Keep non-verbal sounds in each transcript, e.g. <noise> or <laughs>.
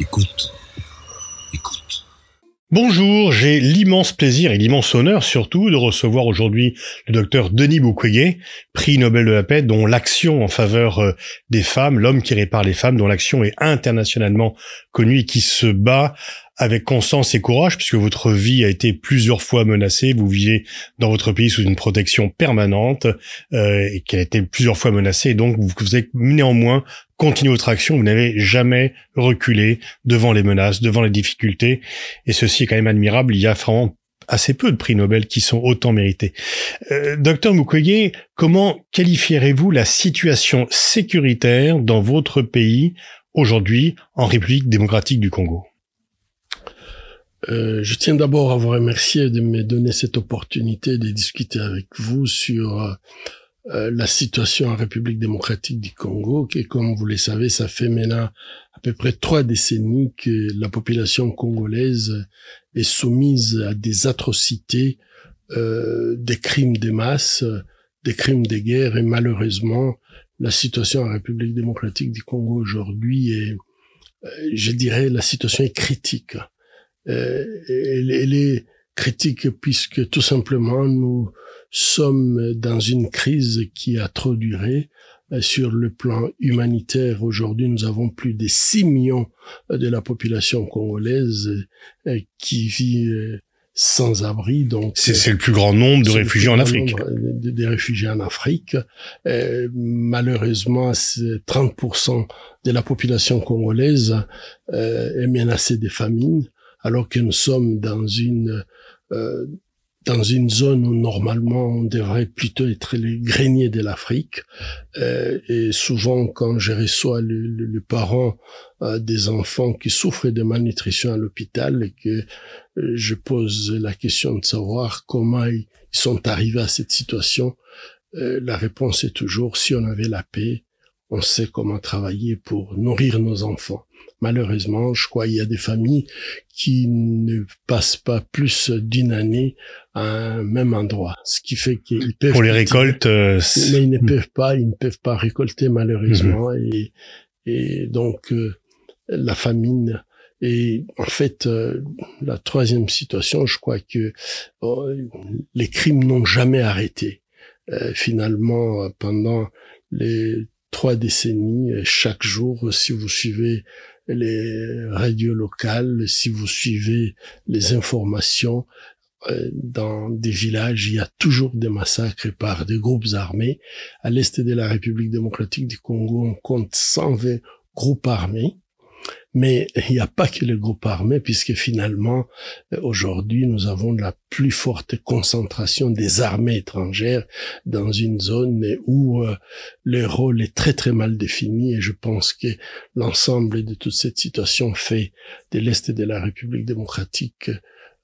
Écoute. Écoute. Bonjour, j'ai l'immense plaisir et l'immense honneur surtout de recevoir aujourd'hui le docteur Denis Mukwege, prix Nobel de la paix, dont l'action en faveur euh, des femmes, l'homme qui répare les femmes, dont l'action est internationalement connue et qui se bat avec constance et courage, puisque votre vie a été plusieurs fois menacée. Vous vivez dans votre pays sous une protection permanente euh, et qu'elle a été plusieurs fois menacée. Donc, vous, vous avez néanmoins continué votre action. Vous n'avez jamais reculé devant les menaces, devant les difficultés. Et ceci est quand même admirable. Il y a vraiment assez peu de prix Nobel qui sont autant mérités. Euh, docteur Mukwege, comment qualifierez-vous la situation sécuritaire dans votre pays aujourd'hui en République démocratique du Congo? Euh, je tiens d'abord à vous remercier de me donner cette opportunité de discuter avec vous sur euh, la situation en République démocratique du Congo, qui, comme vous le savez, ça fait maintenant à peu près trois décennies que la population congolaise est soumise à des atrocités, euh, des crimes de masse, des crimes de guerre, et malheureusement, la situation en République démocratique du Congo aujourd'hui est, je dirais, la situation est critique. euh, elle, elle, est critique puisque tout simplement nous sommes dans une crise qui a trop duré. Euh, sur le plan humanitaire, aujourd'hui, nous avons plus de 6 millions de la population congolaise euh, qui vit sans abri. Donc c'est le plus grand nombre de réfugiés en Afrique. Des réfugiés en Afrique. malheureusement, 30% de la population congolaise est menacée de famine alors que nous sommes dans une euh, dans une zone où normalement on devrait plutôt être les greniers de l'Afrique. Euh, et souvent, quand je reçois le, le, parent euh, des enfants qui souffrent de malnutrition à l'hôpital et que euh, je pose la question de savoir comment ils sont arrivés à cette situation, euh, la réponse est toujours si on avait la paix, on sait comment travailler pour nourrir nos enfants. Malheureusement, je crois qu'il y a des familles qui ne passent pas plus d'une année à un même endroit, ce qui fait qu'ils peuvent pour les récoltes, euh, mais ils ne peuvent pas, ils ne peuvent pas récolter malheureusement mhm. et et donc euh, la famine et en fait, euh, la troisième situation, je crois que oh, les crimes n'ont jamais arrêté. finalement, pendant les trois décennies, chaque jour, si vous suivez les radios locales, si vous suivez les informations, euh, dans des villages, il y a toujours des massacres par des groupes armés. À l'est de la République démocratique du Congo, on compte 120 groupes armés. Mais <laughs> il n'y a pas que les groupes armés, puisque finalement, euh, aujourd'hui, nous avons la plus forte concentration des armées étrangères dans une zone où euh, le rôle est très très mal défini et je pense que l'ensemble de toute cette situation fait de l'Est de la République démocratique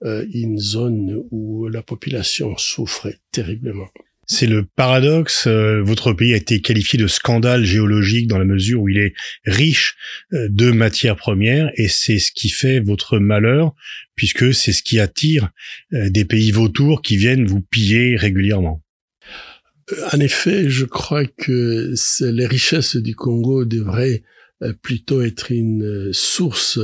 euh, une zone où la population souffre terriblement. C'est le paradoxe. Euh, votre pays a été qualifié de scandale géologique dans la mesure où il est riche euh, de matières premières et c'est ce qui fait votre malheur puisque c'est ce qui attire euh, des pays vautours qui viennent vous piller régulièrement. En effet, je crois que les richesses du Congo devraient plutôt être une source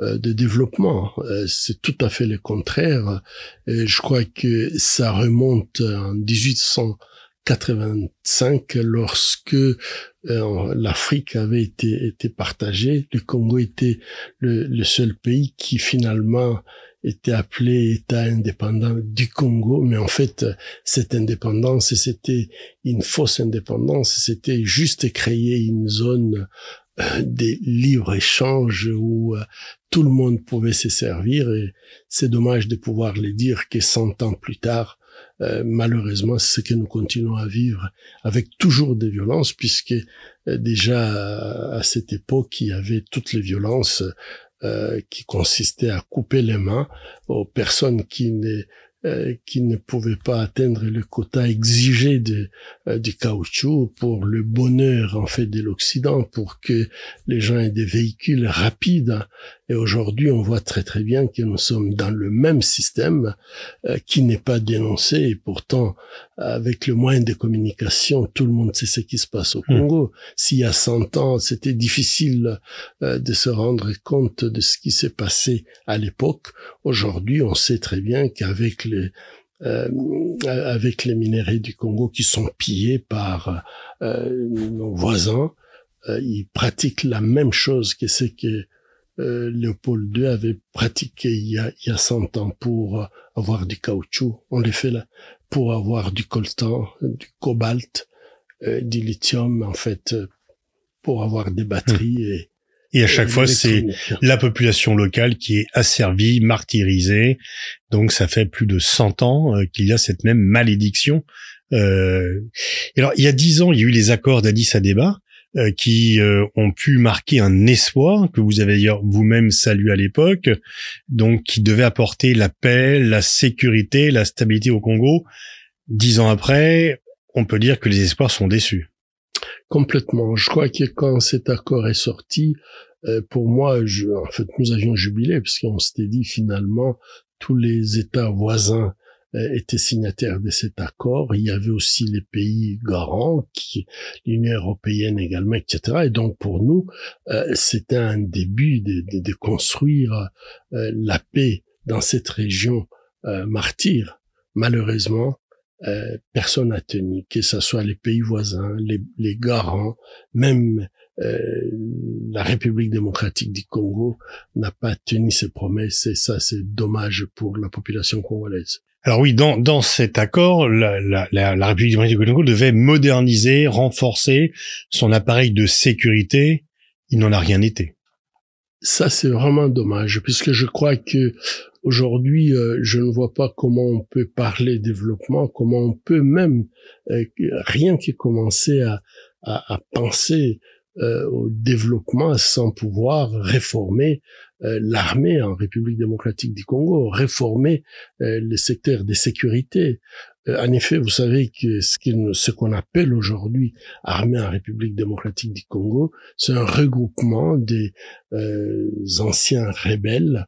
de développement. Euh, c'est tout à fait le contraire. Et je crois que ça remonte en 1885 lorsque euh, l'Afrique avait été, été partagée. Le Congo était le, le seul pays qui finalement était appelé État indépendant du Congo, mais en fait, cette indépendance, c'était une fausse indépendance, c'était juste créer une zone des libres-échanges où euh, tout le monde pouvait se servir et c'est dommage de pouvoir le dire que 100 ans plus tard, euh, malheureusement, c'est ce que nous continuons à vivre avec toujours des violences puisque euh, déjà à cette époque, il y avait toutes les violences qui consistaient à couper les mains aux personnes qui ne euh, qui ne pouvaient pas atteindre le quota exigé de, euh, du caoutchouc pour le bonheur en fait de l'Occident, pour que les gens aient des véhicules rapides Et aujourd'hui, on voit très très bien que nous sommes dans le même système euh, qui n'est pas dénoncé. Et pourtant, avec le moyen de communication, tout le monde sait ce qui se passe au hmm. Congo. S'il y a 100 ans, c'était difficile euh, de se rendre compte de ce qui s'est passé à l'époque. Aujourd'hui, on sait très bien qu'avec les euh, avec les minéraux du Congo qui sont pillés par euh, nos voisins, euh, ils pratiquent la même chose que ce que euh, Léopold II avait pratiqué il y a, il y a 100 ans pour avoir du caoutchouc. On les fait là pour avoir du coltan, du cobalt, euh, du lithium, en fait, pour avoir des batteries hmm. et et à chaque fois, c'est la population locale qui est asservie, martyrisée. Donc, ça fait plus de 100 ans qu'il y a cette même malédiction. Euh... alors, il y a 10 ans, il y a eu les accords d'Addis Abeba. Euh, qui euh, ont pu marquer un espoir que vous avez d'ailleurs vous-même salué à l'époque, donc qui devait apporter la paix, la sécurité, la stabilité au Congo. Dix ans après, on peut dire que les espoirs sont déçus. Complètement. Je crois que quand cet accord est sorti, euh, pour moi, je, en fait, nous avions jubilé puisqu'on s'était dit finalement tous les États voisins étaient signataires de cet accord. Il y avait aussi les pays garants, l'Union européenne également, etc. Et donc pour nous, euh, c'était un début de, de, de construire euh, la paix dans cette région martyre. Malheureusement, personne n'a tenu, que ce soit les pays voisins, les, les garants, même la République démocratique du Congo n'a pas tenu ses promesses et ça c'est dommage pour la population congolaise. Alors oui, dans, dans cet accord, la, la, la, République démocratique du Congo devait moderniser, renforcer son appareil de sécurité. Il n'en a rien été. Ça, c'est vraiment dommage, puisque je crois que aujourd'hui, euh, je ne vois pas comment on peut parler développement, comment on peut même euh, rien que commencer à, à, à penser euh, au développement sans pouvoir réformer l'armée en République démocratique du Congo, réformer euh, le secteur des sécurités. Euh, en effet, vous savez que ce qu'on appelle aujourd'hui armée en République démocratique du Congo, c'est un regroupement des anciens rebelles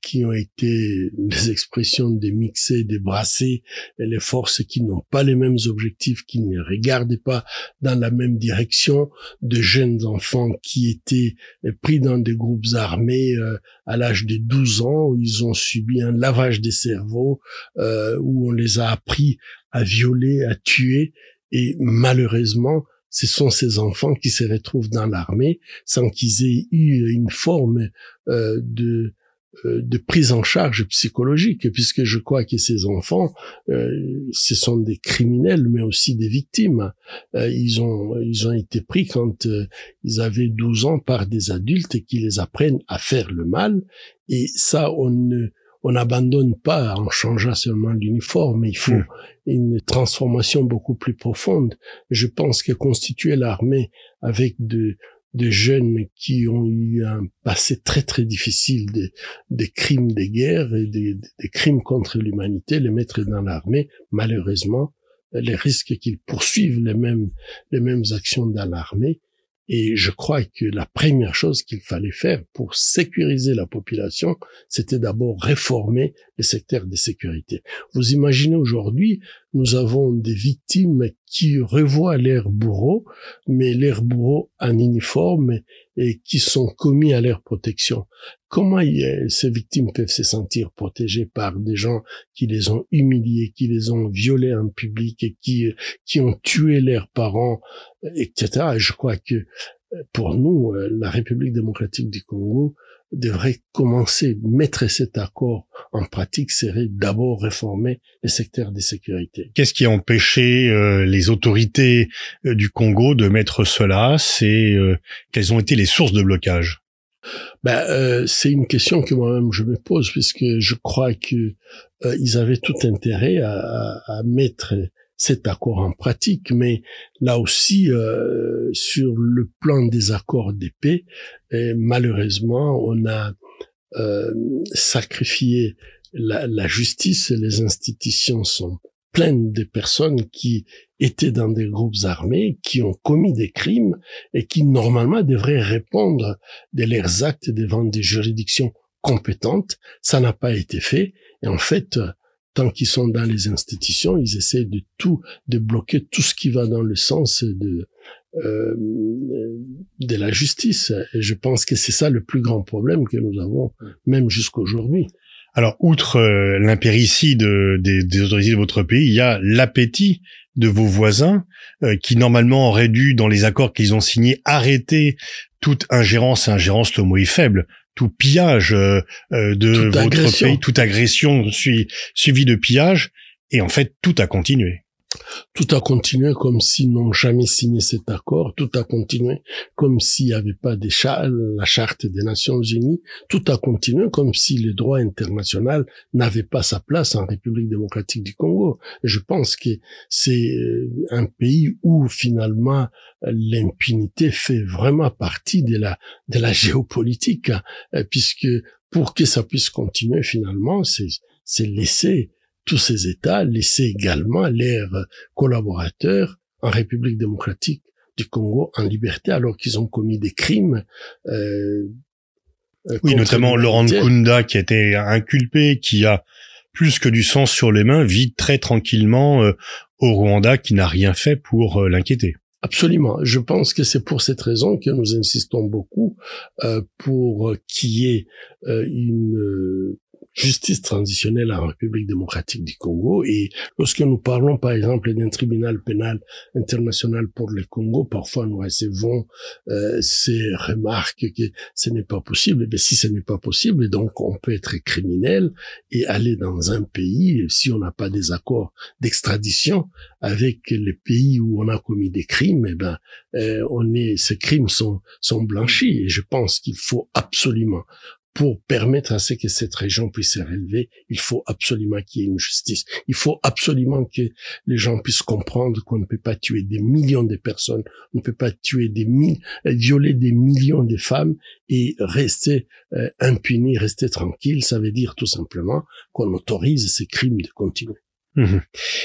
qui ont été <laughs> les expressions des mixés, des brassés, et les forces qui n'ont pas les mêmes objectifs, qui ne regardaient pas dans la même direction, de jeunes enfants qui étaient pris dans des groupes armés euh, à l'âge de 12 ans, où ils ont subi un lavage des cerveaux, euh, où on les a appris à violer, à tuer, et malheureusement, ce sont ces enfants qui se retrouvent dans l'armée sans qu'ils aient eu une forme euh, de euh, de prise en charge psychologique, puisque je crois que ces enfants, euh, ce sont des criminels, mais aussi des victimes. Euh, ils ont ils ont été pris quand ils avaient 12 ans par des adultes qui les apprennent à faire le mal, et ça on ne on n'abandonne pas en changeant seulement l'uniforme, il faut hmm. une transformation beaucoup plus profonde. Je pense que constituer l'armée avec de de jeunes qui ont eu un passé très très difficile des, des crimes de guerre et des, des crimes contre l'humanité, les mettre dans l'armée, malheureusement, les risques qu'ils poursuivent les mêmes les mêmes actions dans l'armée et je crois que la première chose qu'il fallait faire pour sécuriser la population, c'était d'abord réformer le secteur de sécurité. Vous imaginez aujourd'hui, nous avons des victimes qui revoient leurs bourreaux, mais leurs bourreaux en uniforme et qui sont commis à leur protection. Comment ces victimes peuvent se sentir protégées par des gens qui les ont humiliés, qui les ont violés en public et qui, qui ont tué leurs parents, etc. Et je crois que pour nous, la République démocratique du Congo devrait commencer, mettre cet accord en pratique serait d'abord réformer le secteur des sécurités. Qu'est-ce qui a empêché euh, les autorités euh, du Congo de mettre cela? C'est euh, quelles ont été les sources de blocage? Ben, c'est une question que moi-même je me pose puisque je crois que ils avaient tout intérêt à, à, à mettre cet accord en pratique, mais là aussi, euh, sur le plan des accords d'épée, malheureusement, on a euh, sacrifié la, la, justice, les institutions sont plein de personnes qui étaient dans des groupes armés, qui ont commis des crimes et qui normalement devraient répondre de leurs actes devant des juridictions compétentes. Ça n'a pas été fait. Et en fait, tant qu'ils sont dans les institutions, ils essaient de tout, de bloquer tout ce qui va dans le sens de euh, de la justice. Et je pense que c'est ça le plus grand problème que nous avons, même jusqu'aujourd'hui. Alors, outre euh, l'impéricide des, des, autorités de votre pays, il y a l'appétit de vos voisins euh, qui normalement auraient dû, dans les accords qu'ils ont signés, arrêter toute ingérence. Ingérence, le mot est faible. Tout pillage euh, de votre pays, toute agression suivie de pillage. Et en fait, tout a continué. Tout a continué comme s'ils n'ont jamais signé cet accord. Tout a continué comme s'il n'y avait pas la charte des Nations Unies. Tout a continué comme si le droit international n'avait pas sa place en République démocratique du Congo. je pense que c'est euh, un pays où finalement l'impunité fait vraiment partie de la, de la <laughs> géopolitique, hein. puisque pour que ça puisse continuer finalement, c'est laisser tous ces États laissaient également leurs collaborateurs en République démocratique du Congo en liberté alors qu'ils ont commis des crimes. Euh, euh oui, notamment Laurent Kunda qui a été inculpé, qui a plus que du sang sur les mains, vit très tranquillement euh, au Rwanda, qui n'a rien fait pour euh, l'inquiéter. Absolument. Je pense que c'est pour cette raison que nous insistons beaucoup euh, pour qu'il y ait une justice transitionnelle en République démocratique du Congo. Et lorsque nous parlons, par exemple, d'un tribunal pénal international pour le Congo, parfois nous recevons euh, ces remarques que ce n'est pas possible. Mais si ce n'est pas possible, donc on peut être criminel et aller dans un pays, si on n'a pas des accords d'extradition avec les pays où on a commis des crimes, eh ben, euh, on est, ces crimes sont, sont blanchis. Et je pense qu'il faut absolument pour permettre à ce que cette région puisse se relever, il faut absolument qu'il y ait une justice. Il faut absolument que les gens puissent comprendre qu'on ne peut pas tuer des millions de personnes, on ne peut pas tuer des mille, euh, violer des millions de femmes et rester euh, impuni, rester tranquille. Ça veut dire tout simplement qu'on autorise ces crimes de continuer. Mhm.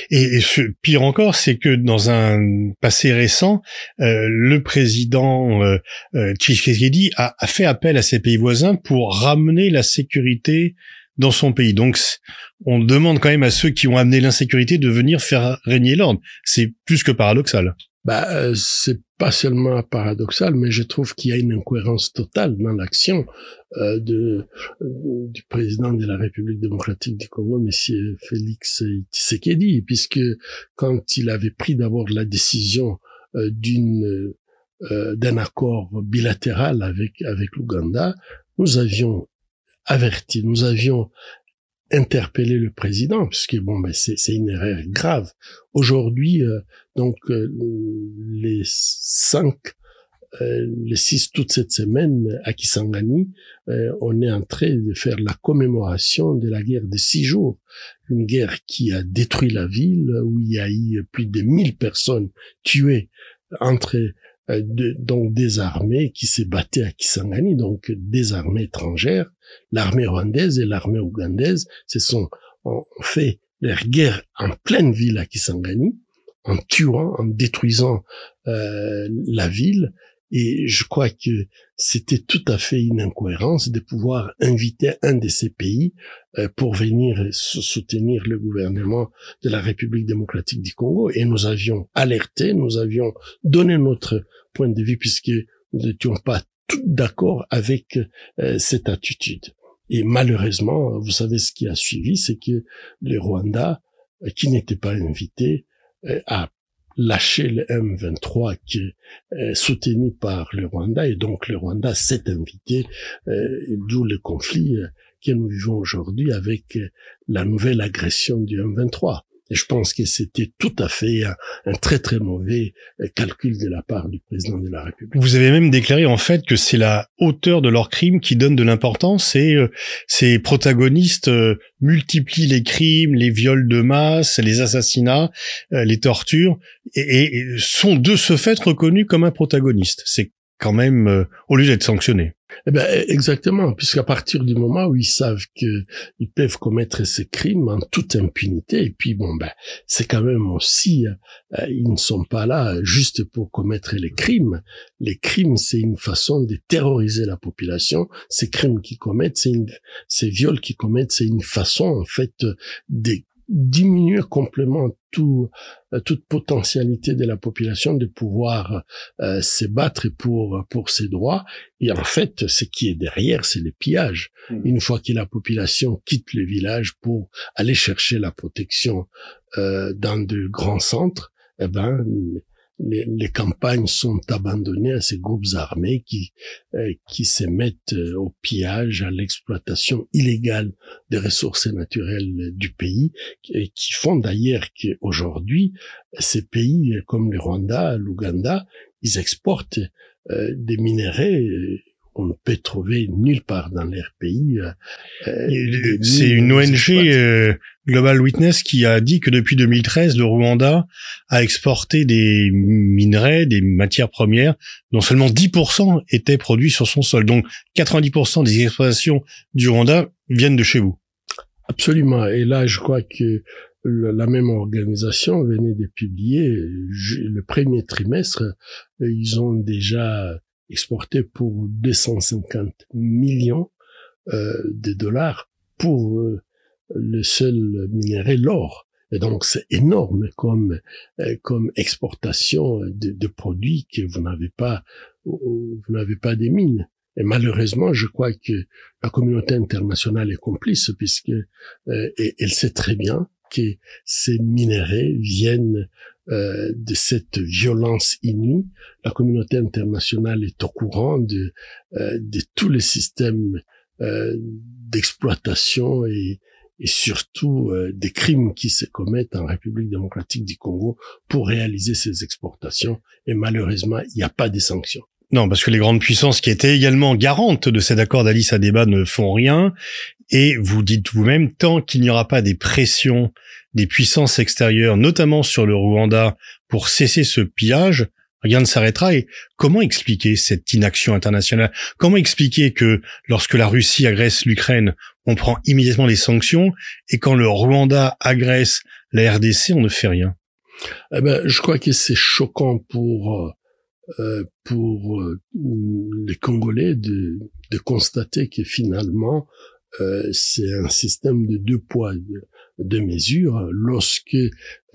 Et, ce, pire encore, c'est que dans un passé récent, euh, le président euh, euh a, a, fait appel à ses pays voisins pour ramener la sécurité dans son pays. Donc, on demande quand même à ceux qui ont amené l'insécurité de venir faire régner l'ordre. C'est plus que paradoxal. Bah, euh, c'est pas seulement paradoxal, mais je trouve qu'il y a une incohérence totale dans l'action euh, de euh, du président de la République démocratique du Congo, Monsieur Félix Tshisekedi, puisque quand il avait pris d'abord la décision euh, d'une d'un accord bilatéral avec avec l'Ouganda, nous avions averti, nous avions interpeller le président, puisque bon, ben c'est une erreur grave. Aujourd'hui, euh, donc euh, les cinq, euh, les six toute cette semaine à Kisangani, on est en train de faire la commémoration de la guerre de six jours, une guerre qui a détruit la ville, où il y a eu plus de mille personnes tuées entre euh, de, donc des armées qui s'est battaient à Kisangani, donc des armées étrangères, l'armée rwandaise et l'armée ougandaise se sont ont fait leur guerre en pleine ville à Kisangani, en tuant, en détruisant euh, la ville. Et je crois que c'était tout à fait une incohérence de pouvoir inviter un de ces pays euh, pour venir soutenir le gouvernement de la République démocratique du Congo. Et nous avions alerté, nous avions donné notre point de vue puisque nous n'étions pas tout d'accord avec euh, cette attitude. Et malheureusement, vous savez ce qui a suivi, c'est que le Rwanda, euh, qui n'était pas invité, a lâché le M23 qui est soutenu par le Rwanda et donc le Rwanda s'est invité, d'où le conflit que nous vivons aujourd'hui avec la nouvelle agression du M23. Et je pense que c'était tout à fait un, très très mauvais euh, calcul de la part du président de la République. Vous avez même déclaré en fait que c'est la hauteur de leur crime qui donne de l'importance et euh, ces protagonistes euh, multiplient les crimes, les viols de masse, les assassinats, les tortures et, sont de ce fait reconnus comme un protagoniste. Quand même, euh, au lieu d'être sanctionnés. Eh ben, exactement, puisqu'à partir du moment où ils savent que ils peuvent commettre ces crimes en toute impunité, et puis bon ben, c'est quand même aussi, euh, ils ne sont pas là juste pour commettre les crimes. Les crimes, c'est une façon de terroriser la population. Ces crimes qu'ils commettent, c'est ces viols qu'ils commettent, c'est une façon en fait de diminuer complètement tout, euh, toute potentialité de la population de pouvoir euh, se battre pour pour ses droits. Et en fait, ce qui est derrière, c'est le pillage. Mmh. Une fois que la population quitte le village pour aller chercher la protection euh, dans de grands centres, eh ben les, les, campagnes sont abandonnées à ces groupes armés qui euh, qui se mettent euh, au pillage, à l'exploitation illégale des ressources naturelles du pays, et qui font d'ailleurs qu'aujourd'hui ces pays comme le Rwanda, l'Ouganda, ils exportent euh, des minéraux on ne peut trouver nulle part dans leur pays. Euh, euh, c'est une ONG euh, Global Witness qui a dit que depuis 2013, le Rwanda a exporté des minerais, des matières premières, dont seulement 10% étaient produits sur son sol. Donc 90% des exportations du Rwanda viennent de chez vous. Absolument. Et là, je crois que la même organisation venait de publier le premier trimestre, ils ont déjà exporté pour 250 millions euh, de dollars pour euh, le seul minerai, l'or. Et donc c'est énorme comme euh, comme exportation de, de, produits que vous n'avez pas vous n'avez pas des mines. Et malheureusement, je crois que la communauté internationale est complice puisque euh, et elle sait très bien que ces minéraux viennent euh, de cette violence inouïe. La communauté internationale est au courant de, euh, de tous les systèmes euh, d'exploitation et, et surtout euh, des crimes qui se commettent en République démocratique du Congo pour réaliser ces exportations. Et malheureusement, il n'y a pas de sanctions. Non, parce que les grandes puissances qui étaient également garantes de cet accord d'Alice Abeba ne font rien. Et vous dites vous-même, tant qu'il n'y aura pas des pressions des puissances extérieures, notamment sur le Rwanda, pour cesser ce pillage, rien ne s'arrêtera. Et comment expliquer cette inaction internationale? Comment expliquer que lorsque la Russie agresse l'Ukraine, on prend immédiatement les sanctions, et quand le Rwanda agresse la RDC, on ne fait rien? Eh ben, je crois que c'est choquant pour euh, pour euh, les Congolais de, de constater que finalement euh, c'est un système de deux poids, de, mesures. Lorsque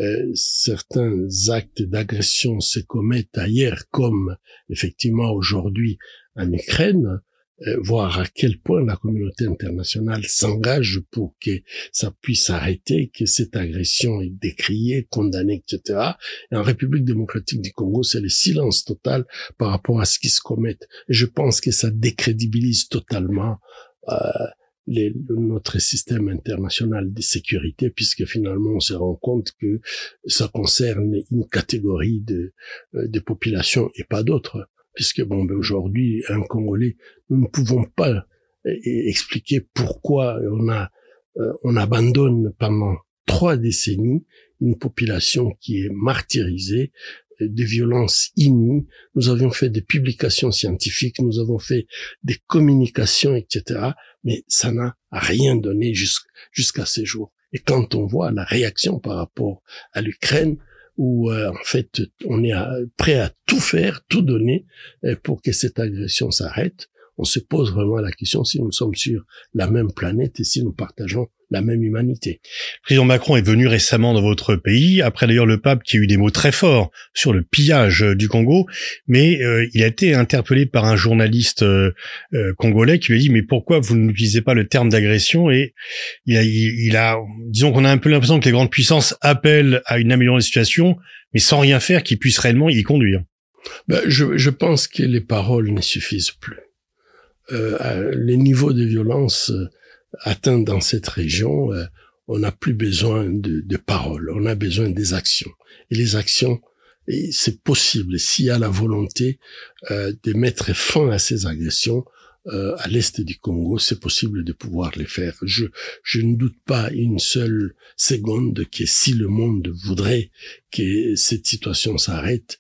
euh, certains actes d'agression se commettent ailleurs, comme effectivement aujourd'hui en Ukraine, euh, voir à quel point la communauté internationale s'engage pour que ça puisse arrêter, que cette agression est décriée, condamnée, etc. Et en République démocratique du Congo, c'est le silence total par rapport à ce qui se commet. Et je pense que ça décrédibilise totalement euh, les, notre système international de sécurité, puisque finalement on se rend compte que ça concerne une catégorie de, euh, de population et pas d'autres. Puisque bon, ben aujourd'hui, un Congolais, nous ne pouvons pas euh, expliquer pourquoi on a euh, on abandonne pendant trois décennies une population qui est martyrisée, des violences inouïes. Nous avions fait des publications scientifiques, nous avons fait des communications, etc. Mais ça n'a rien donné jusqu'à ces jours. Et quand on voit la réaction par rapport à l'Ukraine, où euh, en fait on est prêt à tout faire, tout donner euh, pour que cette agression s'arrête, on se pose vraiment la question si nous sommes sur la même planète et si nous partageons la même humanité. Président Macron est venu récemment dans votre pays, après d'ailleurs le pape qui a eu des mots très forts sur le pillage du Congo, mais euh, il a été interpellé par un journaliste euh, euh, congolais qui lui a dit mais pourquoi vous n'utilisez pas le terme d'agression? Et il a, il, a disons qu'on a un peu l'impression que les grandes puissances appellent à une amélioration de situation, mais sans rien faire qui puisse réellement y conduire. Ben, je, je pense que les paroles ne suffisent plus. Euh, les niveaux de violence euh, atteints dans cette région, euh, on n'a plus besoin de, de, paroles, on a besoin des actions. Et les actions, c'est possible s'il y a la volonté de mettre fin à ces agressions. à l'est du Congo, c'est possible de pouvoir les faire. Je, je ne doute pas une seule seconde que si le monde voudrait que cette situation s'arrête,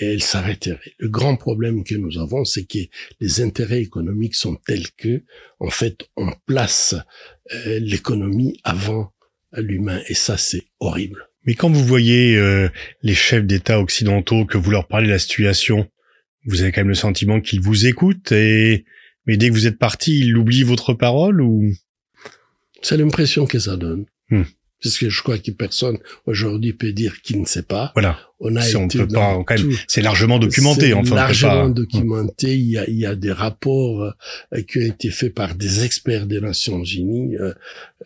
et elle s'arrêterait. Le grand problème que nous avons, c'est que les intérêts économiques sont tels que, en fait, on place euh, l'économie avant l'humain, et ça, c'est horrible. Mais quand vous voyez euh, les chefs d'État occidentaux, que vous leur parlez de la situation, vous avez quand même le sentiment qu'ils vous écoutent, et mais dès que vous êtes parti, ils oublient votre parole ou? C'est l'impression que ça donne. Hmm puisque je crois que personne aujourd'hui peut dire qu'il ne sait pas. Voilà. On a on été peut pas, dans quand même, tout- c'est largement documenté. Enfin, on peut largement pas- documenté. Il y a, il y a des rapports euh, qui ont été faits par des experts des Nations Unies, euh,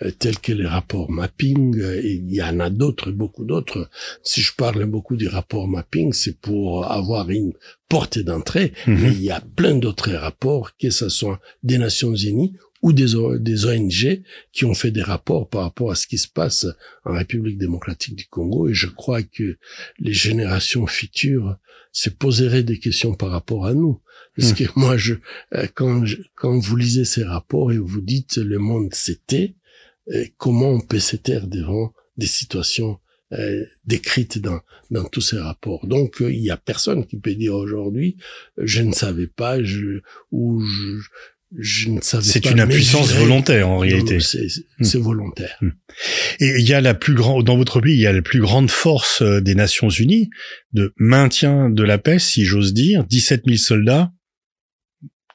euh, tels que les rapports mapping. et il y en a d'autres, beaucoup d'autres. Si je parle beaucoup du rapport mapping, c'est pour avoir une portée d'entrée. Mhm. Mais il y a plein d'autres rapports, que ce soit des Nations Unies ou des, des ONG qui ont fait des rapports par rapport à ce qui se passe en République démocratique du Congo. Et je crois que les générations futures se poseraient des questions par rapport à nous. Parce que moi, je, euh, quand, je- quand vous lisez ces rapports et vous dites le monde s'était, euh, comment on peut se taire devant des situations euh, décrites dans, dans tous ces rapports? Donc, euh, il y a personne qui peut dire aujourd'hui, euh, je ne savais pas, je, ou je, je ne savais C'est une impuissance volontaire en réalité. C'est Hmm. c'est volontaire. Et il y a la plus grande dans votre pays, il y a la plus grande force euh, des Nations Unies de maintien de la paix, si j'ose dire, 17 000 soldats.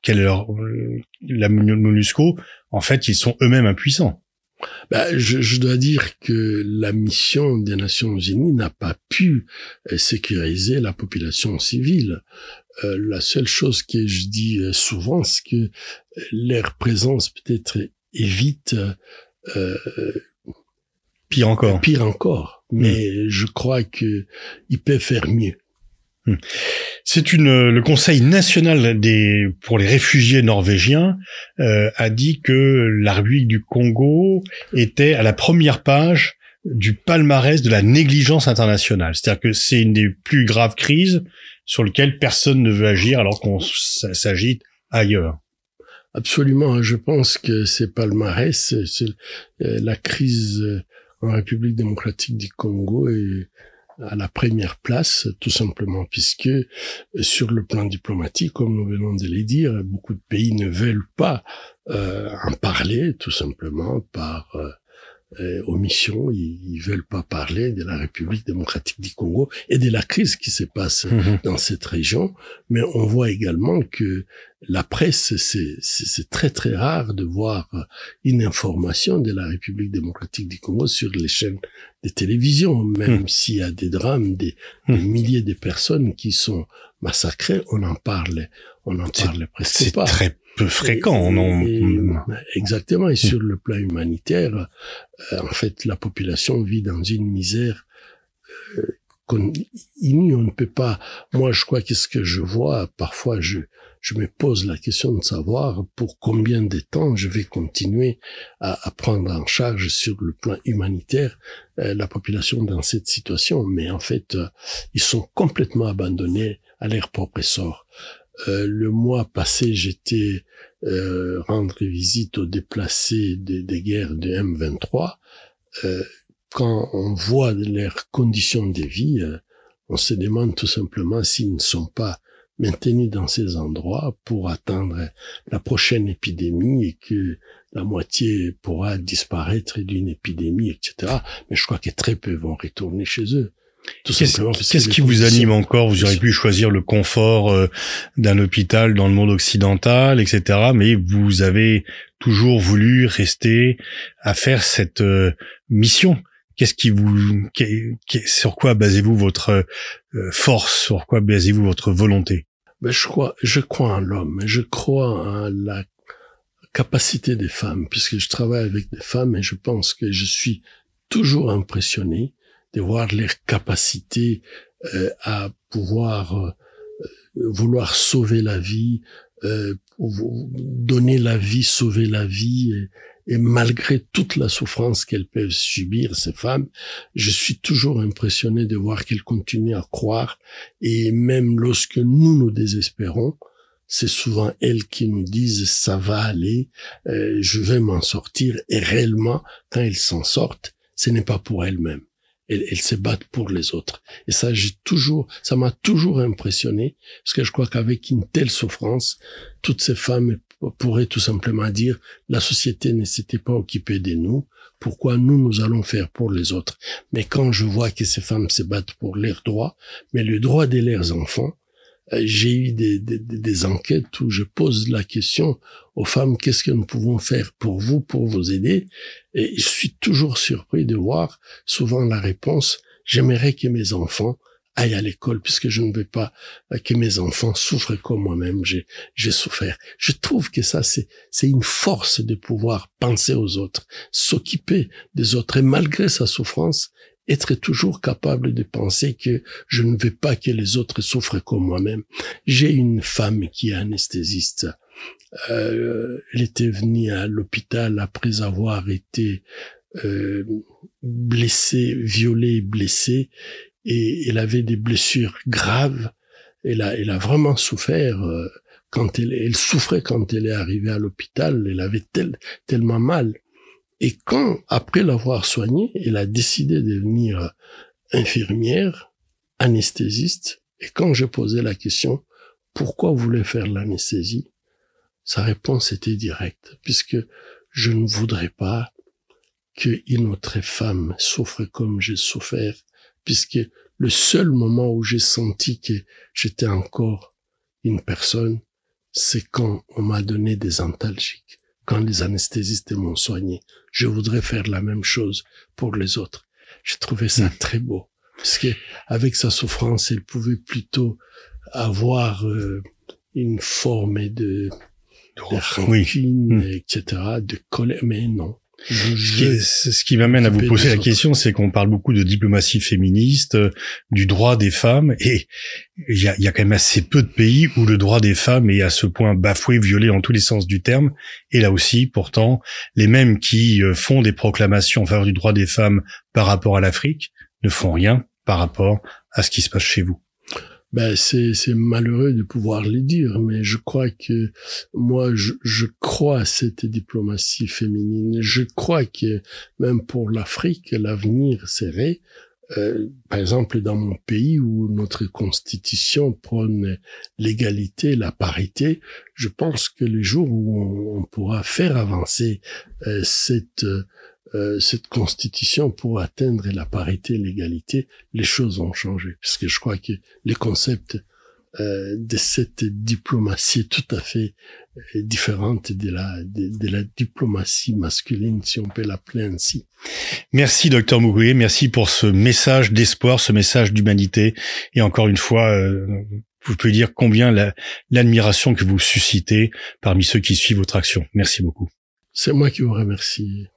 Quelle est leur euh, la MONUSCO En fait, ils sont eux-mêmes impuissants. Ben, je, je dois dire que la mission des Nations Unies n'a pas pu euh, sécuriser la population civile. Euh, la seule chose que je dis euh, souvent, c'est que euh, leur présence peut-être évite euh, Pire encore. pire encore. Mais je crois que ils peuvent faire mieux. C'est une le Conseil national des pour les réfugiés norvégiens euh, a dit que la du Congo était à la première page du palmarès de la négligence internationale. C'est-à-dire que c'est une des plus graves crises sur lesquelles personne ne veut agir alors qu'on s- s'agit ailleurs. Absolument, je pense que c'est palmarès, c'est, euh, la crise euh, en République démocratique du Congo est à la première place, tout simplement, puisque euh, sur le plan diplomatique, comme nous venons de le dire, beaucoup de pays ne veulent pas euh, en parler, tout simplement, par euh, euh, omission, ils, ils veulent pas parler de la République démocratique du Congo et de la crise qui se passe dans cette région, mais on voit également que la presse, c'est c'est- c'est très très rare de voir une information de la République démocratique du Congo sur les chaînes de télévision, même s'il y a des drames, des, des Hmm. milliers de personnes qui sont massacrées, on en parle, on en C'est- parle presque C'est pas. très peu fréquent. Et- on en- et- exactement. Et sur le plan humanitaire, euh, en fait, la population vit dans une misère euh, qu'on. On ne peut pas. Moi, je crois que ce que je vois, parfois, je je me pose la question de savoir pour combien de temps je vais continuer à, prendre en charge sur le plan humanitaire euh, la population dans cette situation. Mais en fait, euh, ils sont complètement abandonnés à leur propre sort. Euh, le mois passé, j'étais rendre visite aux déplacés des, des guerres de M23. Euh, quand on voit leurs conditions de vie, on se demande tout simplement s'ils ne sont pas maintenus dans ces endroits pour attendre la prochaine épidémie et que la moitié pourra disparaître d'une épidémie, etc. Mais je crois que très peu vont retourner chez eux. Tout Qu'est-ce qui vous anime encore? Vous auriez pu choisir le confort euh, d'un hôpital dans le monde occidental, etc. Mais vous avez toujours voulu rester à faire cette euh, mission. Qu'est-ce qui vous, sur quoi basez-vous votre euh, force? Sur quoi basez-vous votre volonté? Ben, je crois, je crois en l'homme. Je crois en la capacité des femmes, puisque je travaille avec des femmes et je pense que je suis toujours impressionné de voir leur capacité euh, à pouvoir euh, vouloir sauver la vie, euh, donner la vie, sauver la vie, et, malgré toute la souffrance qu'elles peuvent subir, ces femmes, je suis toujours impressionné de voir qu'elles continuent à croire, et même lorsque nous nous désespérons, c'est souvent elles qui nous disent ça va aller, euh, je vais m'en sortir, et réellement, quand elles s'en sortent, ce n'est pas pour elles-mêmes. elles, elles se battent pour les autres. Et ça, j'ai toujours, ça m'a toujours impressionné, parce que je crois qu'avec une telle souffrance, toutes ces femmes pourraient tout simplement dire, la société ne s'était pas occupée de nous, pourquoi nous, nous allons faire pour les autres? Mais quand je vois que ces femmes se battent pour leurs droits, mais le droit de leurs enfants, euh, j'ai eu des, des, des, enquêtes où je pose la question aux femmes, qu'est-ce que nous pouvons faire pour vous, pour vous aider? Et je suis toujours surpris de voir souvent la réponse, j'aimerais que mes enfants aillent à l'école puisque je ne veux pas euh, que mes enfants souffrent comme moi-même j'ai souffert. Je trouve que ça c'est c'est une force de pouvoir penser aux autres, s'occuper des autres et malgré sa souffrance, être toujours capable de penser que je ne veux pas que les autres souffrent comme moi-même. J'ai une femme qui est anesthésiste. Euh, elle était venue à l'hôpital après avoir été euh, blessée, violée, blessée, et elle avait des blessures graves. Elle a, elle a vraiment souffert. Euh, quand elle, elle souffrait quand elle est arrivée à l'hôpital. Elle avait tellement mal. Et quand, après l'avoir soignée, elle a décidé de devenir infirmière, anesthésiste, et quand je posais la question, pourquoi vous voulez faire l'anesthésie? Sa réponse était directe, puisque je ne voudrais pas qu'une autre femme souffre comme j'ai souffert, puisque le seul moment où j'ai senti que j'étais encore une personne, c'est quand on m'a donné des antalgiques quand les anesthésistes m'ont soigné. Je voudrais faire la même chose pour les autres. J'ai trouvé ça hmm. très beau. Parce que avec sa souffrance, il pouvait plutôt avoir euh, une forme de, de oui. Hmm. etc., de colère. Mais non, ce qui, m'amène à vous poser la question, c'est qu'on parle beaucoup de diplomatie féministe, euh, du droit des femmes, et il y a, y a, quand même assez peu de pays où le droit des femmes est à ce point bafoué, violé en tous les sens du terme. Et là aussi, pourtant, les mêmes qui euh, font des proclamations en faveur du droit des femmes par rapport à l'Afrique ne font rien par rapport à ce qui se passe chez vous ben c'est c'est malheureux de pouvoir le dire, mais je crois que moi je, je crois à cette diplomatie féminine. Je crois que même pour l'Afrique, l'avenir serait euh, par exemple, dans mon pays où notre constitution prône l'égalité, la parité, je pense que les jours où on, pourra faire avancer euh, cette euh, cette constitution pour atteindre la parité, l'égalité, les choses ont changé. Parce que je crois que les concepts euh, de cette diplomatie tout à fait euh, différente de la, de, la diplomatie masculine, si on peut l'appeler ainsi. Merci, docteur Mougoué. Merci pour ce message d'espoir, ce message d'humanité. Et encore une fois, vous pouvez dire combien l'admiration que vous suscitez parmi ceux qui suivent votre action. Merci beaucoup. C'est moi qui vous remercie.